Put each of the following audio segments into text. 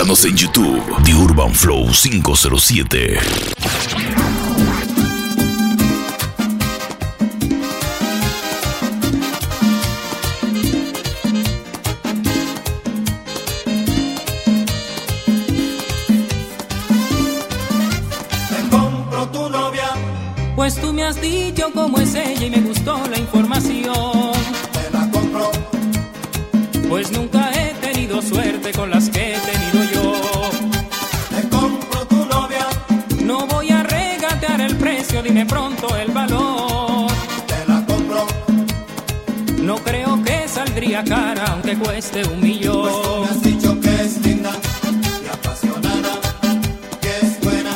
Búscanos en YouTube, The Urban Flow 507. Te compro. Pues tú me has dicho cómo es ella y me gustó la información. cueste un millón. Pues has dicho que es linda y apasionada, que es buena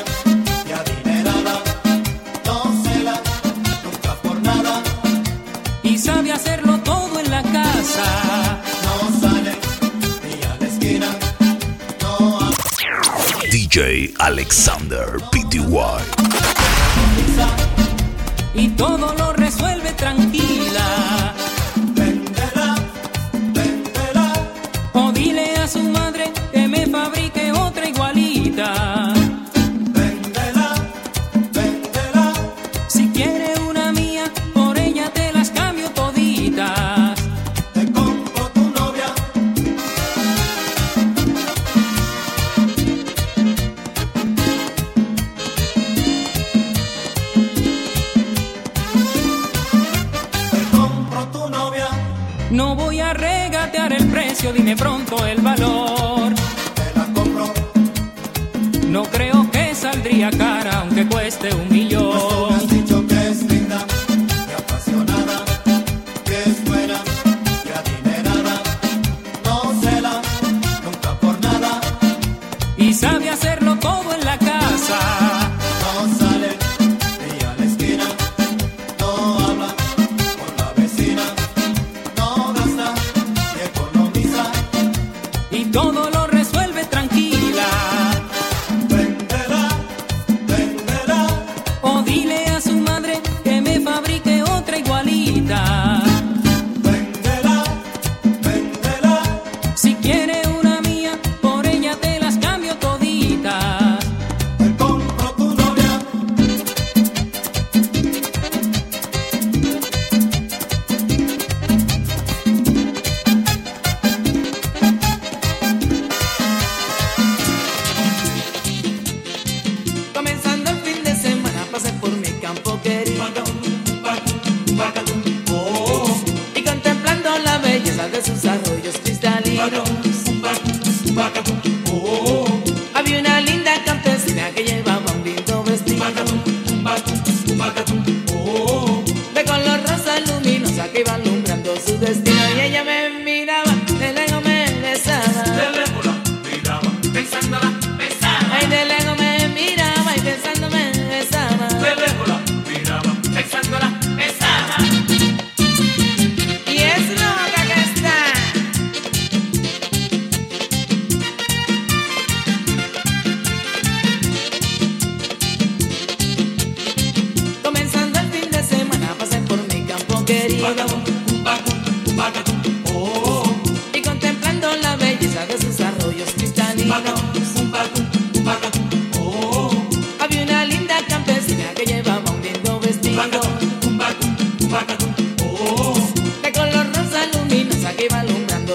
y adinerada, no cela nunca por nada. Y sabe hacerlo todo en la casa. No sale ni a la esquina, no a... DJ Alexander PTY. Y todo lo No voy a regatear el precio, dime pronto el valor. Te. No creo que saldría cara, aunque cueste un millón. su destino.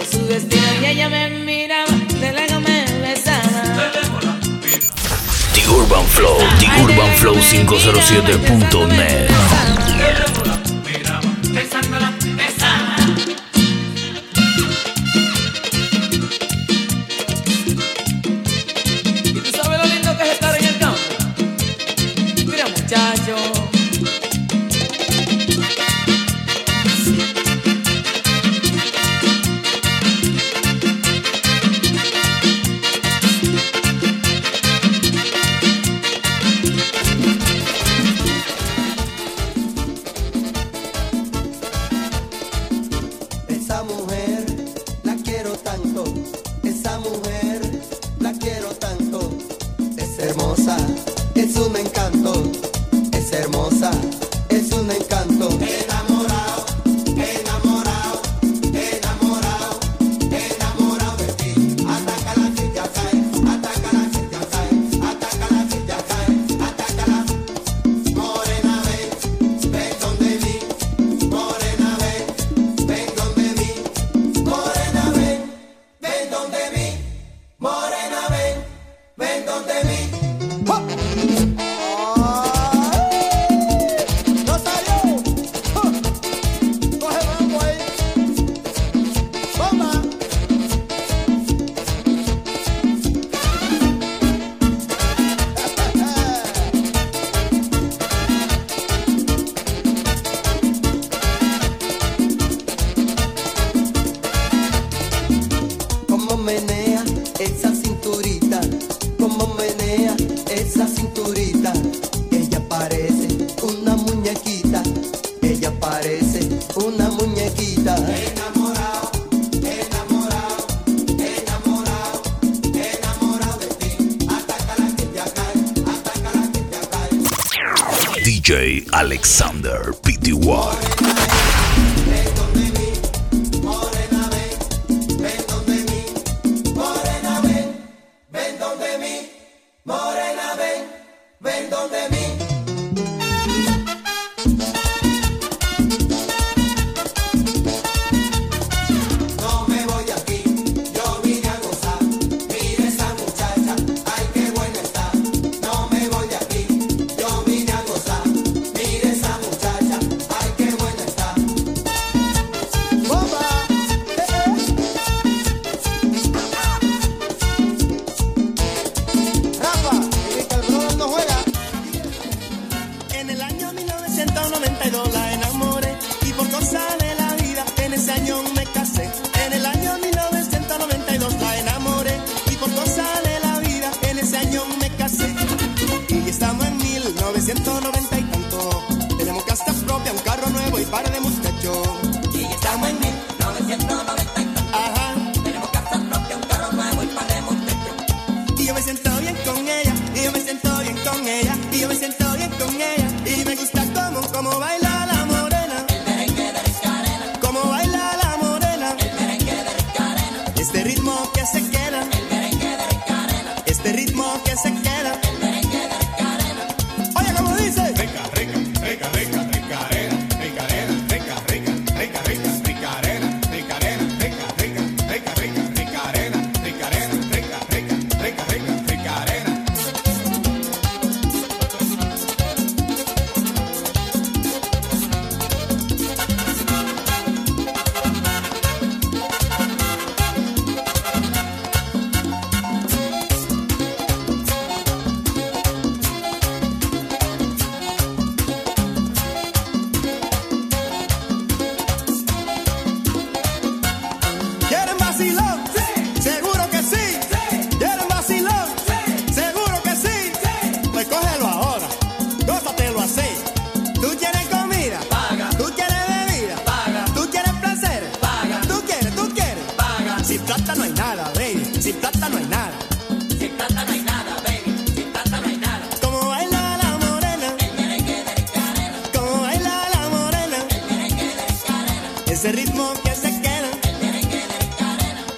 su vestido y ella me miraba, de luego me besaba. The Urban Flow, The Urban Flow 507.net. quiero estar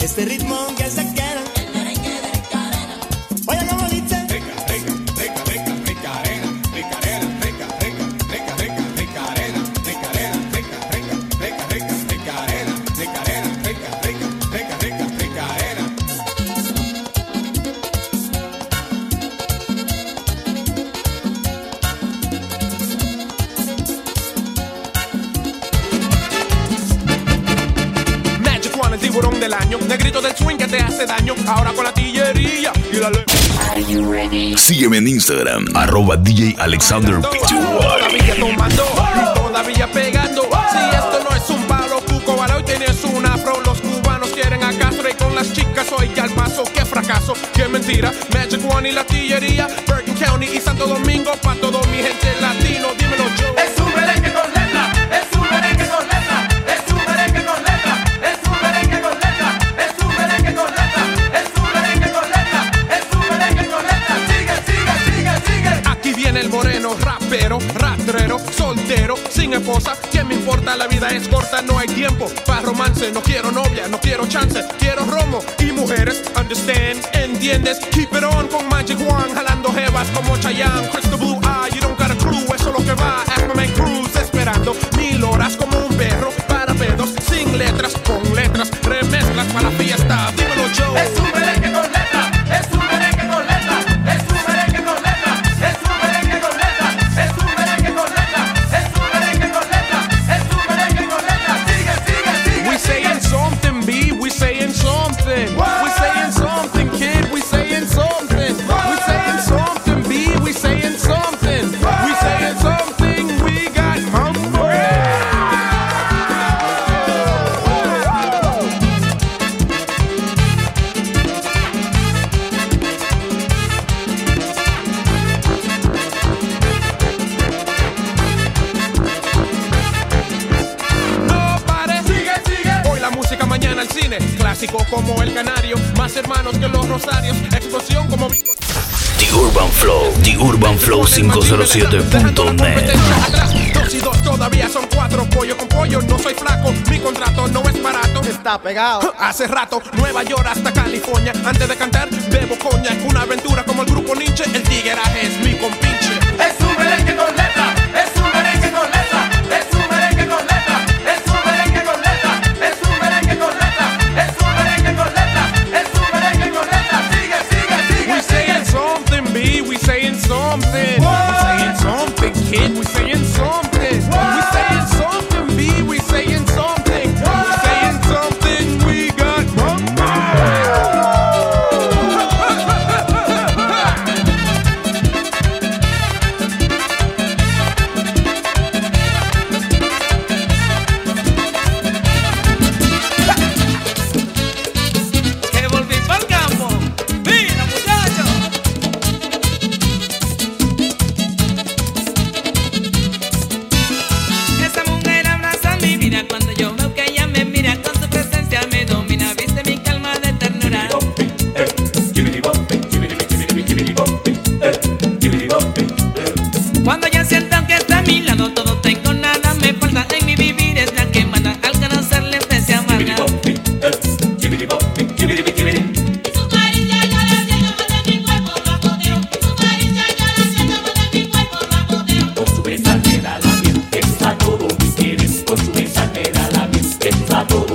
Este ritmo que se hace daño ahora con la tillería y la ley. Sígueme en Instagram, arroba DJ Alexander Todavía tomando y todavía pegando. Si esto no es un palo, cuco, para hoy tienes un afro. Los cubanos quieren a Castro y con las chicas hoy al paso. Qué fracaso, qué mentira. Magic One y la tillería, Bergen County y Santo Domingo para todo es corta, no hay tiempo para romance. No quiero novia, no quiero chance, quiero romo y mujeres. Understand, entiendes. Keep it on con Magic One, jalando jebas como Chayanne. Crystal Blue Eye, you don't got a clue, eso es lo que va. Act my crew. Dejando atrás, dos y dos todavía son cuatro. Pollo con pollo, no soy flaco. Mi contrato no es barato. Está pegado. Hace rato, Nueva York hasta California. Antes de cantar, bebo coña. Una aventura como el grupo Nietzsche. El tigre es mi compañero. Salvador.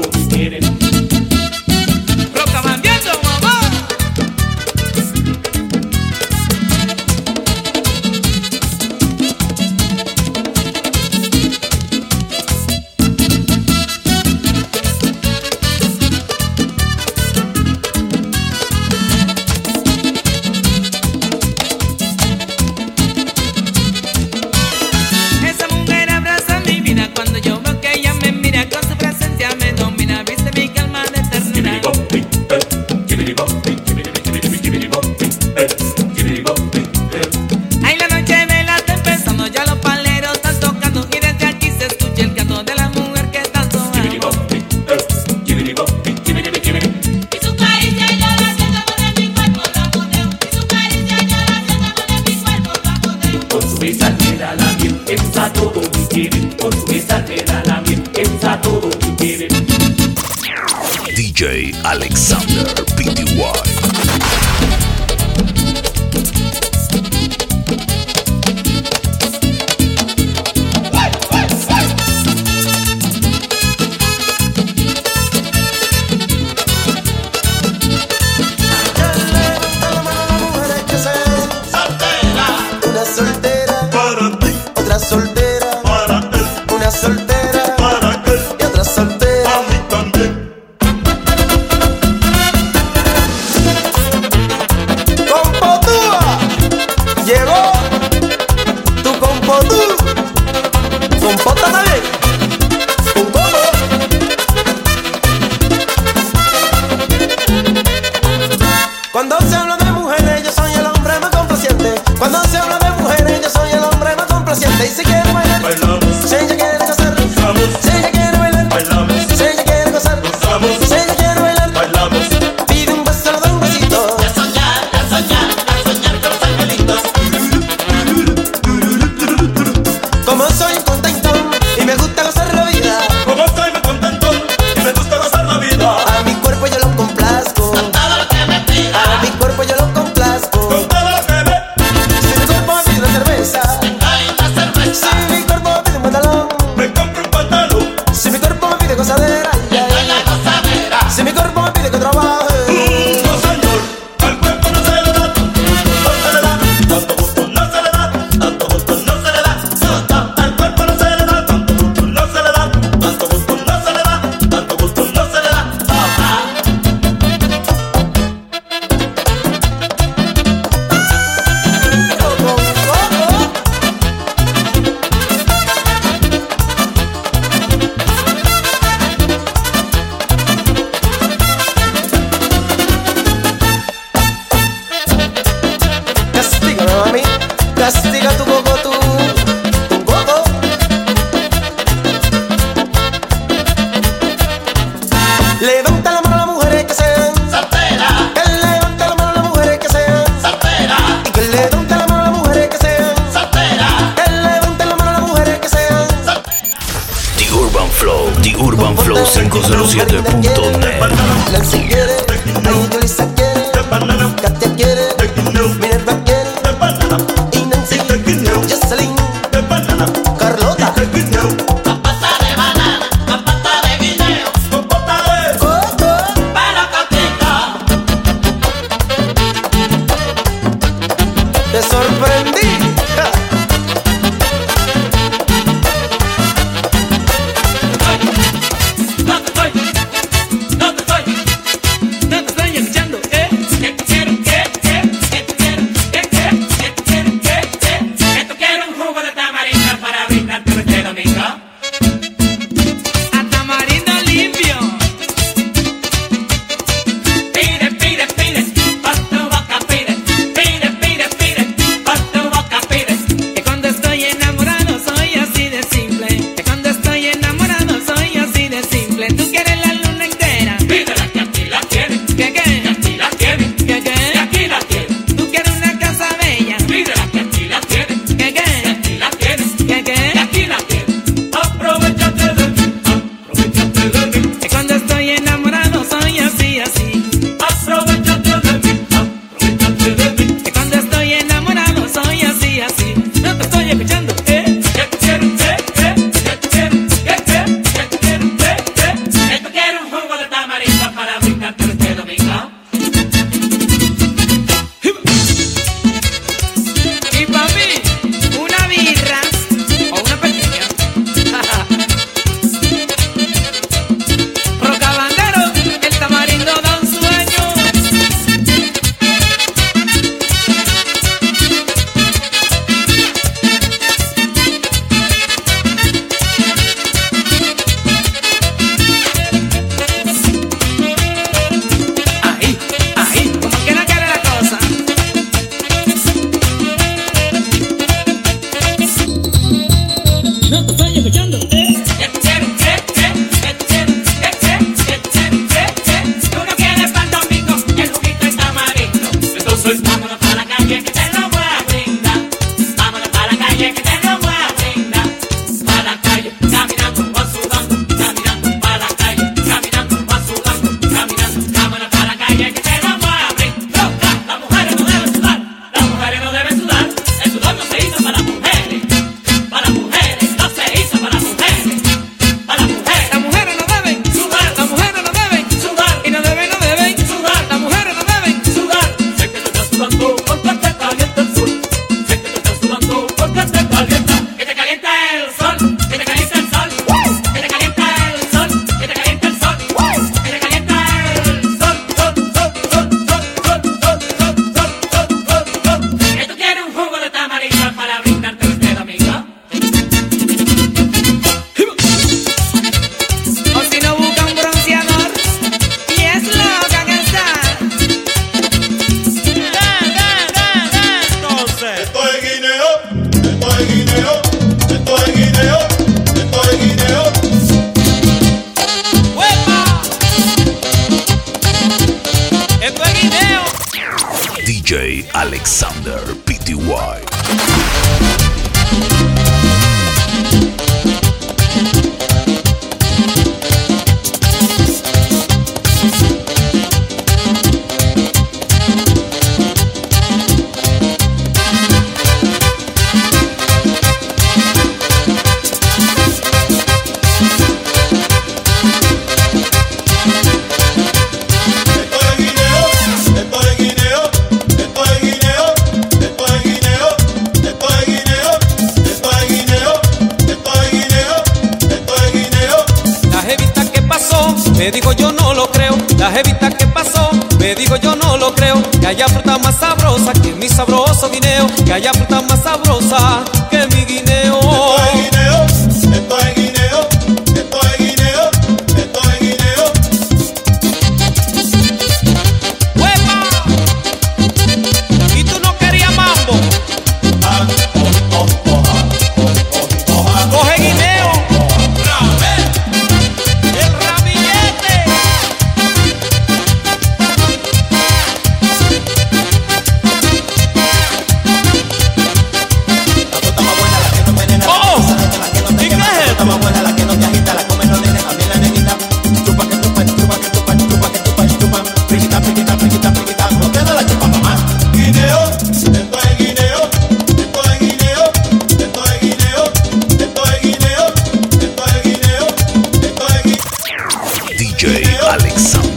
DJ Alexander.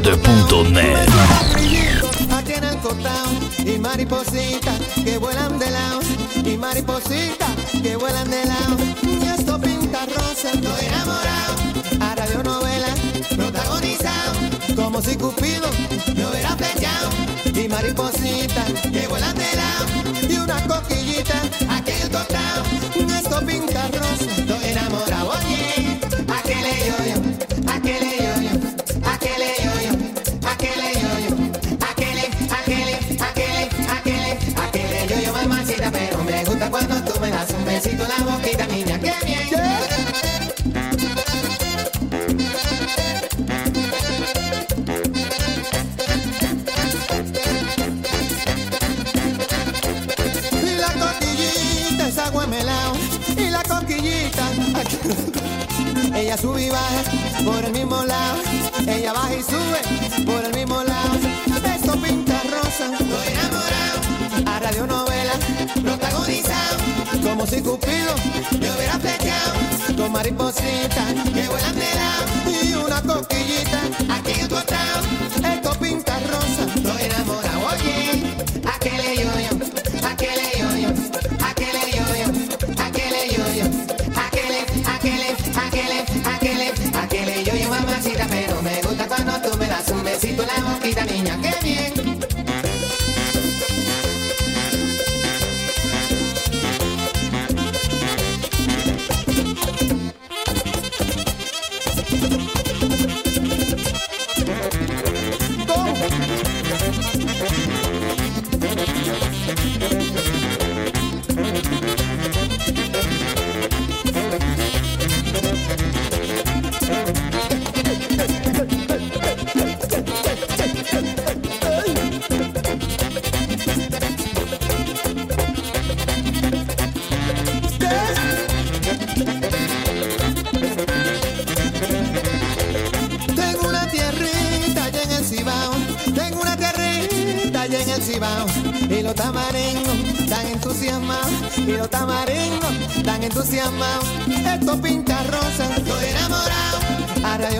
507.net. Aquí en el y maripositas que vuelan de lado y maripositas que vuelan de lado y esto pinta rosa estoy enamorado a radionovela protagonizado como si Cupido me hubiera flechado y maripositas que vuelan de lado y una coquillita aquí melao, y la coquillita, ella sube y baja por el mismo lado, ella baja y sube por el mismo lado. Esto pinta rosa, estoy enamorado. A radionovela, protagonizado, como si Cupido me hubiera flechado. Con maripositas que vuelan de lado y una coquillita aquí en tu atrás.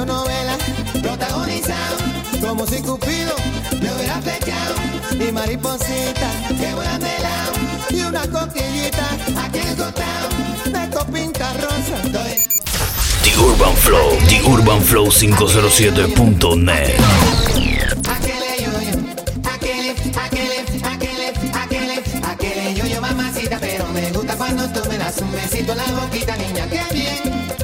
Radionovela protagonizado, como si Cupido me hubiera flechado, y mariposita que vuelan de lado, y una coquillita aquí en el costado. Esto pinta rosa, estoy The Urban Flow, The Urban Flow 507.net. Aquele yo yo, aquele, aquele, aquele, aquele, aquele yo yo mamacita, pero me gusta cuando tú me das un besito en la boquita, niña, qué bien.